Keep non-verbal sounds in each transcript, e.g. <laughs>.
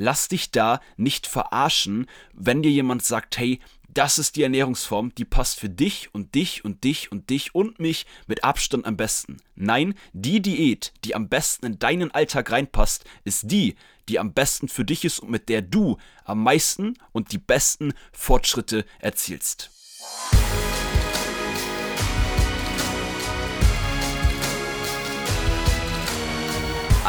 lass dich da nicht verarschen, wenn dir jemand sagt, hey, das ist die Ernährungsform, die passt für dich und dich und dich und dich und mich mit Abstand am besten. Nein, die Diät, die am besten in deinen Alltag reinpasst, ist die, die am besten für dich ist und mit der du am meisten und die besten Fortschritte erzielst.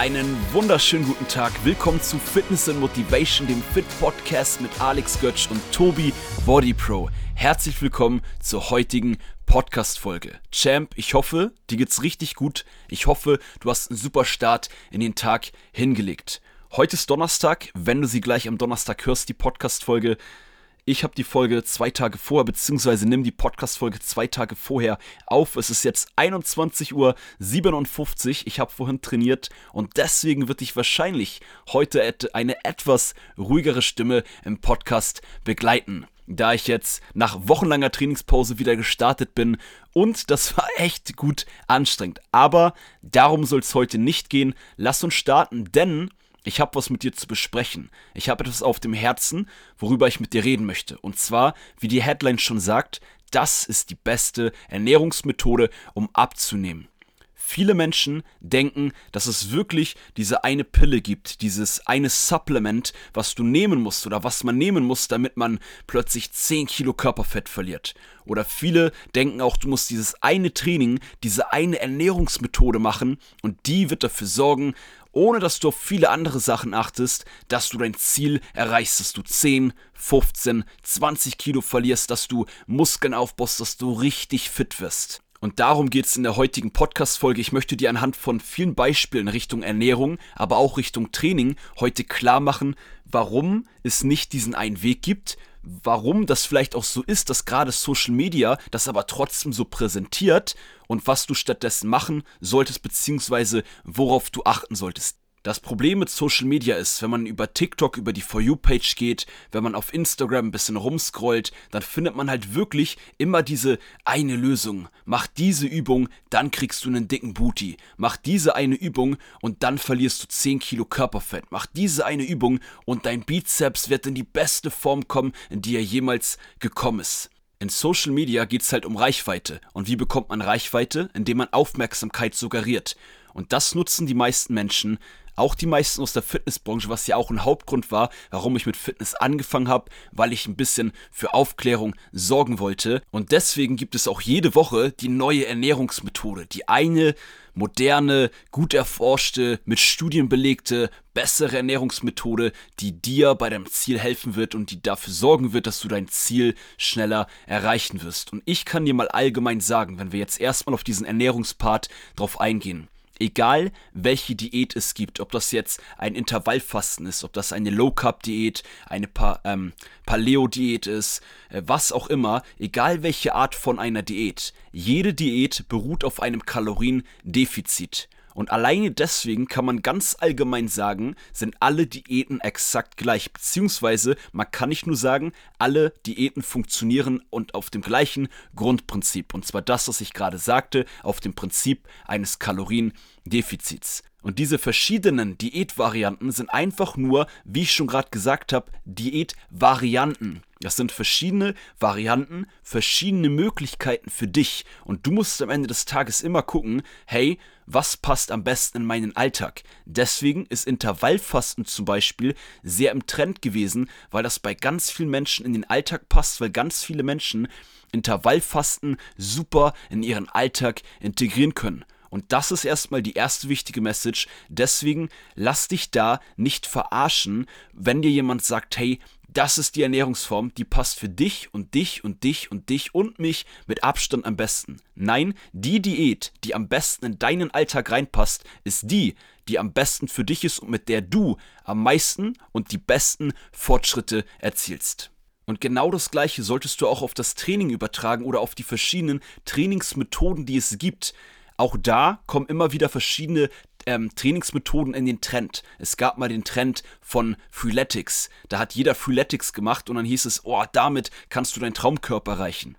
Einen wunderschönen guten Tag. Willkommen zu Fitness and Motivation, dem Fit Podcast mit Alex Götsch und Tobi Body Pro. Herzlich willkommen zur heutigen Podcast Folge. Champ, ich hoffe, dir geht's richtig gut. Ich hoffe, du hast einen super Start in den Tag hingelegt. Heute ist Donnerstag, wenn du sie gleich am Donnerstag hörst, die Podcast Folge ich habe die Folge zwei Tage vorher, beziehungsweise nimm die Podcast-Folge zwei Tage vorher auf. Es ist jetzt 21.57 Uhr. Ich habe vorhin trainiert und deswegen wird dich wahrscheinlich heute eine etwas ruhigere Stimme im Podcast begleiten da ich jetzt nach wochenlanger Trainingspause wieder gestartet bin und das war <laughs> echt gut anstrengend. Aber darum soll es heute nicht gehen. Lass uns starten, denn ich habe was mit dir zu besprechen. Ich habe etwas auf dem Herzen, worüber ich mit dir reden möchte. Und zwar, wie die Headline schon sagt, das ist die beste Ernährungsmethode, um abzunehmen. Viele Menschen denken, dass es wirklich diese eine Pille gibt, dieses eine Supplement, was du nehmen musst oder was man nehmen muss, damit man plötzlich 10 Kilo Körperfett verliert. Oder viele denken auch, du musst dieses eine Training, diese eine Ernährungsmethode machen und die wird dafür sorgen, ohne dass du auf viele andere Sachen achtest, dass du dein Ziel erreichst, dass du 10, 15, 20 Kilo verlierst, dass du Muskeln aufbaust, dass du richtig fit wirst. Und darum geht es in der heutigen Podcast-Folge. Ich möchte dir anhand von vielen Beispielen Richtung Ernährung, aber auch Richtung Training heute klar machen, warum es nicht diesen einen Weg gibt, warum das vielleicht auch so ist, dass gerade Social Media das aber trotzdem so präsentiert und was du stattdessen machen solltest, beziehungsweise worauf du achten solltest. Das Problem mit Social Media ist, wenn man über TikTok, über die For You-Page geht, wenn man auf Instagram ein bisschen rumscrollt, dann findet man halt wirklich immer diese eine Lösung. Mach diese Übung, dann kriegst du einen dicken Booty. Mach diese eine Übung und dann verlierst du 10 Kilo Körperfett. Mach diese eine Übung und dein Bizeps wird in die beste Form kommen, in die er jemals gekommen ist. In Social Media geht es halt um Reichweite. Und wie bekommt man Reichweite? Indem man Aufmerksamkeit suggeriert. Und das nutzen die meisten Menschen auch die meisten aus der Fitnessbranche, was ja auch ein Hauptgrund war, warum ich mit Fitness angefangen habe, weil ich ein bisschen für Aufklärung sorgen wollte. Und deswegen gibt es auch jede Woche die neue Ernährungsmethode, die eine moderne, gut erforschte, mit Studien belegte, bessere Ernährungsmethode, die dir bei deinem Ziel helfen wird und die dafür sorgen wird, dass du dein Ziel schneller erreichen wirst. Und ich kann dir mal allgemein sagen, wenn wir jetzt erstmal auf diesen Ernährungspart drauf eingehen egal welche Diät es gibt, ob das jetzt ein Intervallfasten ist, ob das eine Low-Carb-Diät, eine pa ähm, Paleo-Diät ist, äh, was auch immer, egal welche Art von einer Diät, jede Diät beruht auf einem Kaloriendefizit. Und alleine deswegen kann man ganz allgemein sagen, sind alle Diäten exakt gleich. Beziehungsweise man kann nicht nur sagen, alle Diäten funktionieren und auf dem gleichen Grundprinzip. Und zwar das, was ich gerade sagte, auf dem Prinzip eines Kaloriendefizits. Und diese verschiedenen Diätvarianten sind einfach nur, wie ich schon gerade gesagt habe, Diätvarianten. Das sind verschiedene Varianten, verschiedene Möglichkeiten für dich. Und du musst am Ende des Tages immer gucken, hey, was passt am besten in meinen Alltag? Deswegen ist Intervallfasten zum Beispiel sehr im Trend gewesen, weil das bei ganz vielen Menschen in den Alltag passt, weil ganz viele Menschen Intervallfasten super in ihren Alltag integrieren können. Und das ist erstmal die erste wichtige Message. Deswegen lass dich da nicht verarschen, wenn dir jemand sagt, hey, das ist die Ernährungsform, die passt für dich und dich und dich und dich und mich mit Abstand am besten. Nein, die Diät, die am besten in deinen Alltag reinpasst, ist die, die am besten für dich ist und mit der du am meisten und die besten Fortschritte erzielst. Und genau das Gleiche solltest du auch auf das Training übertragen oder auf die verschiedenen Trainingsmethoden, die es gibt. Auch da kommen immer wieder verschiedene ähm, Trainingsmethoden in den Trend. Es gab mal den Trend von Freeletics. Da hat jeder Freeletics gemacht und dann hieß es, oh, damit kannst du deinen Traumkörper erreichen.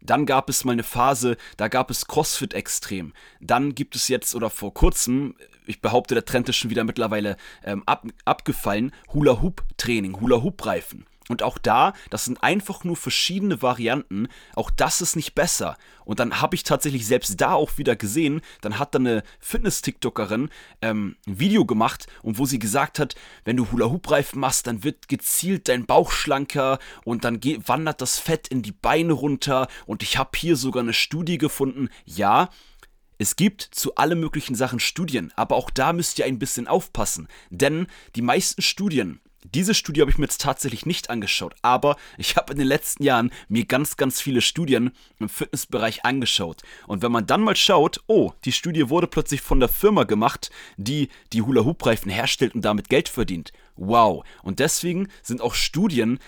Dann gab es mal eine Phase, da gab es CrossFit extrem. Dann gibt es jetzt oder vor kurzem, ich behaupte, der Trend ist schon wieder mittlerweile ähm, ab, abgefallen, Hula-Hoop-Training, Hula-Hoop-Reifen. Und auch da, das sind einfach nur verschiedene Varianten. Auch das ist nicht besser. Und dann habe ich tatsächlich selbst da auch wieder gesehen, dann hat da eine Fitness-TikTokerin ähm, ein Video gemacht und wo sie gesagt hat, wenn du Hula-Hoop-Reifen machst, dann wird gezielt dein Bauch schlanker und dann wandert das Fett in die Beine runter. Und ich habe hier sogar eine Studie gefunden. Ja, es gibt zu allen möglichen Sachen Studien, aber auch da müsst ihr ein bisschen aufpassen, denn die meisten Studien diese Studie habe ich mir jetzt tatsächlich nicht angeschaut, aber ich habe in den letzten Jahren mir ganz, ganz viele Studien im Fitnessbereich angeschaut. Und wenn man dann mal schaut, oh, die Studie wurde plötzlich von der Firma gemacht, die die Hula-Hoop-Reifen herstellt und damit Geld verdient. Wow. Und deswegen sind auch Studien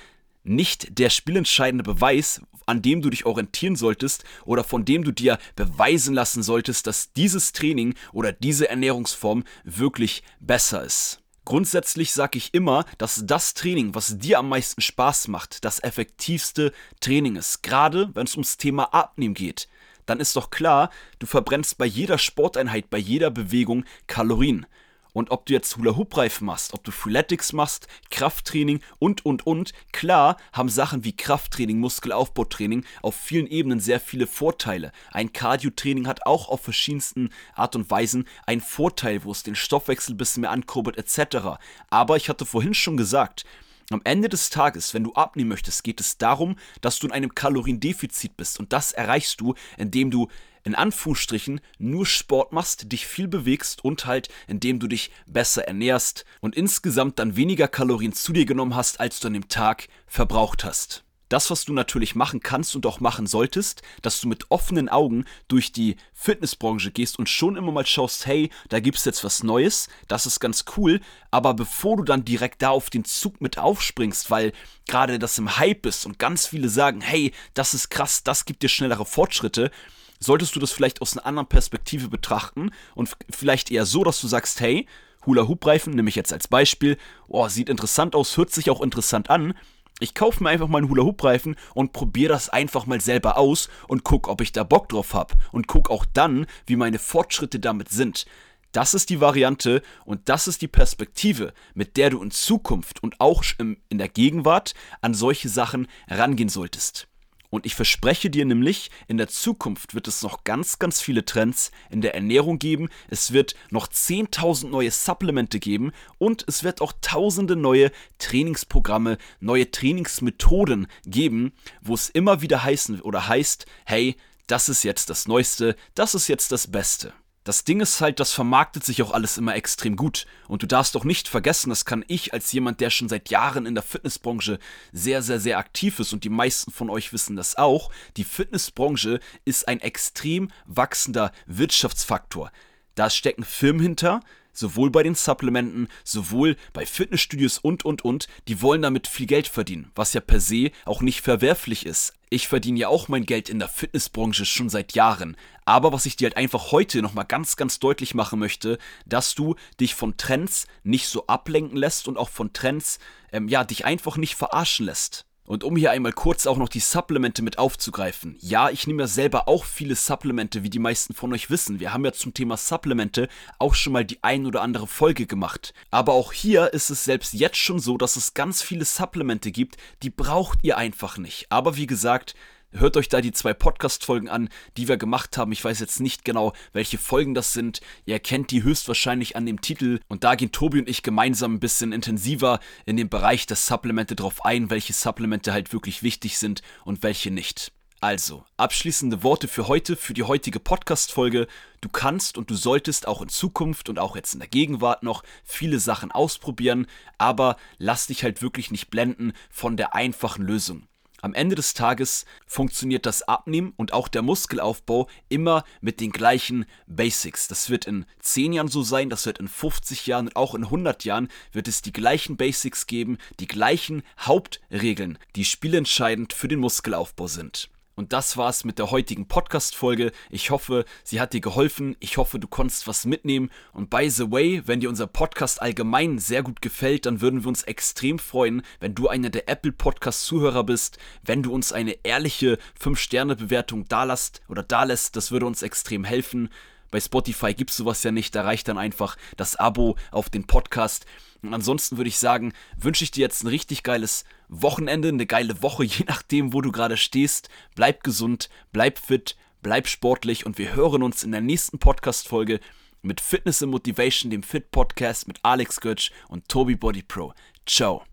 nicht der spielentscheidende Beweis, an dem du dich orientieren solltest oder von dem du dir beweisen lassen solltest, dass dieses Training oder diese Ernährungsform wirklich besser ist. Grundsätzlich sage ich immer, dass das Training, was dir am meisten Spaß macht, das effektivste Training ist. Gerade wenn es ums Thema Abnehmen geht. Dann ist doch klar, du verbrennst bei jeder Sporteinheit, bei jeder Bewegung Kalorien. Und ob du jetzt Hula-Hoop-Reifen machst, ob du Freeletics machst, Krafttraining und, und, und, klar haben Sachen wie Krafttraining, Muskelaufbautraining auf vielen Ebenen sehr viele Vorteile. Ein Cardio-Training hat auch auf verschiedensten Art und Weisen einen Vorteil, wo es den Stoffwechsel ein bisschen mehr ankurbelt etc. Aber ich hatte vorhin schon gesagt, am Ende des Tages, wenn du abnehmen möchtest, geht es darum, dass du in einem Kaloriendefizit bist. Und das erreichst du, indem du in Anführungsstrichen nur Sport machst, dich viel bewegst und halt, indem du dich besser ernährst und insgesamt dann weniger Kalorien zu dir genommen hast, als du an dem Tag verbraucht hast. Das, was du natürlich machen kannst und auch machen solltest, dass du mit offenen Augen durch die Fitnessbranche gehst und schon immer mal schaust, hey, da gibt es jetzt was Neues, das ist ganz cool, aber bevor du dann direkt da auf den Zug mit aufspringst, weil gerade das im Hype ist und ganz viele sagen, hey, das ist krass, das gibt dir schnellere Fortschritte, solltest du das vielleicht aus einer anderen Perspektive betrachten und vielleicht eher so, dass du sagst, hey, Hula-Hoop-Reifen nehme ich jetzt als Beispiel, oh, sieht interessant aus, hört sich auch interessant an. Ich kaufe mir einfach mal einen Hula-Hoop-Reifen und probiere das einfach mal selber aus und guck, ob ich da Bock drauf habe. Und guck auch dann, wie meine Fortschritte damit sind. Das ist die Variante und das ist die Perspektive, mit der du in Zukunft und auch in der Gegenwart an solche Sachen rangehen solltest. Und ich verspreche dir nämlich, in der Zukunft wird es noch ganz, ganz viele Trends in der Ernährung geben. Es wird noch 10.000 neue Supplemente geben und es wird auch tausende neue Trainingsprogramme, neue Trainingsmethoden geben, wo es immer wieder heißen oder heißt, hey, das ist jetzt das Neueste, das ist jetzt das Beste. Das Ding ist halt, das vermarktet sich auch alles immer extrem gut. Und du darfst doch nicht vergessen, das kann ich als jemand, der schon seit Jahren in der Fitnessbranche sehr, sehr, sehr aktiv ist und die meisten von euch wissen das auch, die Fitnessbranche ist ein extrem wachsender Wirtschaftsfaktor. Da stecken Firmen hinter, sowohl bei den Supplementen, sowohl bei Fitnessstudios und, und, und, die wollen damit viel Geld verdienen, was ja per se auch nicht verwerflich ist. Ich verdiene ja auch mein Geld in der Fitnessbranche schon seit Jahren. Aber was ich dir halt einfach heute nochmal ganz, ganz deutlich machen möchte, dass du dich von Trends nicht so ablenken lässt und auch von Trends, ähm, ja, dich einfach nicht verarschen lässt. Und um hier einmal kurz auch noch die Supplemente mit aufzugreifen. Ja, ich nehme ja selber auch viele Supplemente, wie die meisten von euch wissen. Wir haben ja zum Thema Supplemente auch schon mal die ein oder andere Folge gemacht. Aber auch hier ist es selbst jetzt schon so, dass es ganz viele Supplemente gibt, die braucht ihr einfach nicht. Aber wie gesagt, Hört euch da die zwei Podcast-Folgen an, die wir gemacht haben. Ich weiß jetzt nicht genau, welche Folgen das sind. Ihr erkennt die höchstwahrscheinlich an dem Titel. Und da gehen Tobi und ich gemeinsam ein bisschen intensiver in den Bereich der Supplemente drauf ein, welche Supplemente halt wirklich wichtig sind und welche nicht. Also, abschließende Worte für heute, für die heutige Podcast-Folge. Du kannst und du solltest auch in Zukunft und auch jetzt in der Gegenwart noch viele Sachen ausprobieren, aber lass dich halt wirklich nicht blenden von der einfachen Lösung. Am Ende des Tages funktioniert das Abnehmen und auch der Muskelaufbau immer mit den gleichen Basics. Das wird in 10 Jahren so sein, das wird in 50 Jahren und auch in 100 Jahren wird es die gleichen Basics geben, die gleichen Hauptregeln, die spielentscheidend für den Muskelaufbau sind. Und das war's mit der heutigen Podcast-Folge. Ich hoffe, sie hat dir geholfen. Ich hoffe, du konntest was mitnehmen. Und by the way, wenn dir unser Podcast allgemein sehr gut gefällt, dann würden wir uns extrem freuen, wenn du einer der Apple Podcast-Zuhörer bist, wenn du uns eine ehrliche 5-Sterne-Bewertung dalässt oder dalässt. Das würde uns extrem helfen. Bei Spotify gibt es sowas ja nicht. Da reicht dann einfach das Abo auf den Podcast. Und ansonsten würde ich sagen, wünsche ich dir jetzt ein richtig geiles Wochenende, eine geile Woche, <laughs> je nachdem, wo du gerade stehst. Bleib gesund, bleib fit, bleib sportlich und wir hören uns in der nächsten Podcast-Folge mit Fitness and Motivation, dem Fit Podcast mit Alex Götz und Tobi Body Pro. Ciao.